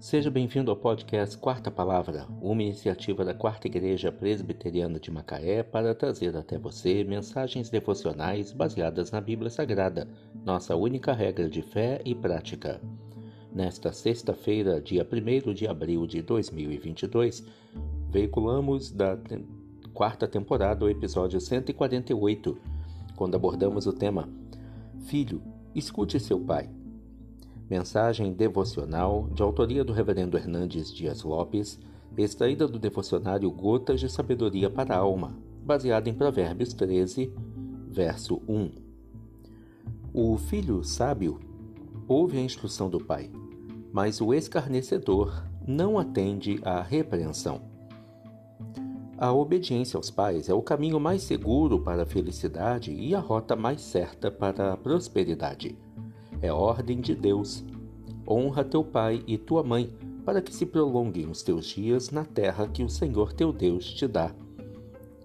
Seja bem-vindo ao podcast Quarta Palavra, uma iniciativa da Quarta Igreja Presbiteriana de Macaé para trazer até você mensagens devocionais baseadas na Bíblia Sagrada, nossa única regra de fé e prática. Nesta sexta-feira, dia 1 de abril de 2022, veiculamos da quarta temporada o episódio 148, quando abordamos o tema Filho, escute seu pai. Mensagem devocional de autoria do Reverendo Hernandes Dias Lopes, extraída do devocionário Gotas de Sabedoria para a Alma, baseada em Provérbios 13, verso 1. O filho sábio ouve a instrução do pai, mas o escarnecedor não atende à repreensão. A obediência aos pais é o caminho mais seguro para a felicidade e a rota mais certa para a prosperidade é ordem de Deus. Honra teu pai e tua mãe, para que se prolonguem os teus dias na terra que o Senhor teu Deus te dá.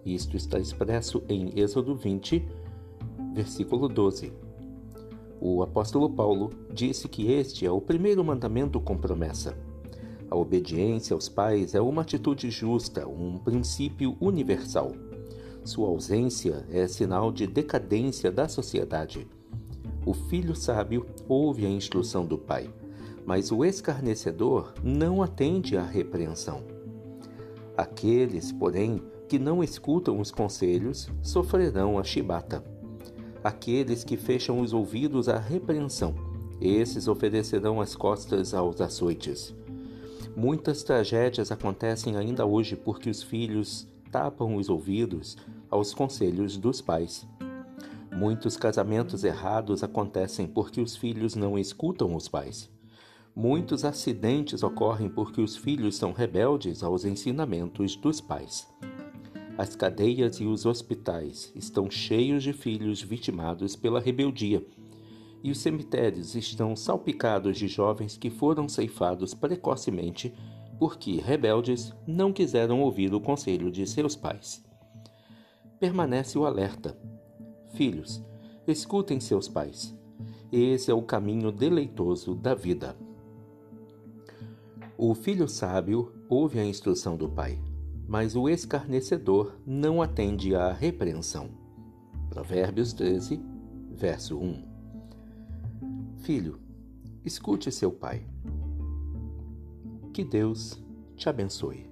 Isto está expresso em Êxodo 20, versículo 12. O apóstolo Paulo disse que este é o primeiro mandamento com promessa. A obediência aos pais é uma atitude justa, um princípio universal. Sua ausência é sinal de decadência da sociedade. O filho sábio ouve a instrução do pai, mas o escarnecedor não atende à repreensão. Aqueles, porém, que não escutam os conselhos sofrerão a chibata. Aqueles que fecham os ouvidos à repreensão, esses oferecerão as costas aos açoites. Muitas tragédias acontecem ainda hoje porque os filhos tapam os ouvidos aos conselhos dos pais. Muitos casamentos errados acontecem porque os filhos não escutam os pais. Muitos acidentes ocorrem porque os filhos são rebeldes aos ensinamentos dos pais. As cadeias e os hospitais estão cheios de filhos vitimados pela rebeldia, e os cemitérios estão salpicados de jovens que foram ceifados precocemente porque, rebeldes, não quiseram ouvir o conselho de seus pais. Permanece o alerta Filhos, escutem seus pais. Esse é o caminho deleitoso da vida. O filho sábio ouve a instrução do pai, mas o escarnecedor não atende à repreensão. Provérbios 13, verso 1. Filho, escute seu pai. Que Deus te abençoe.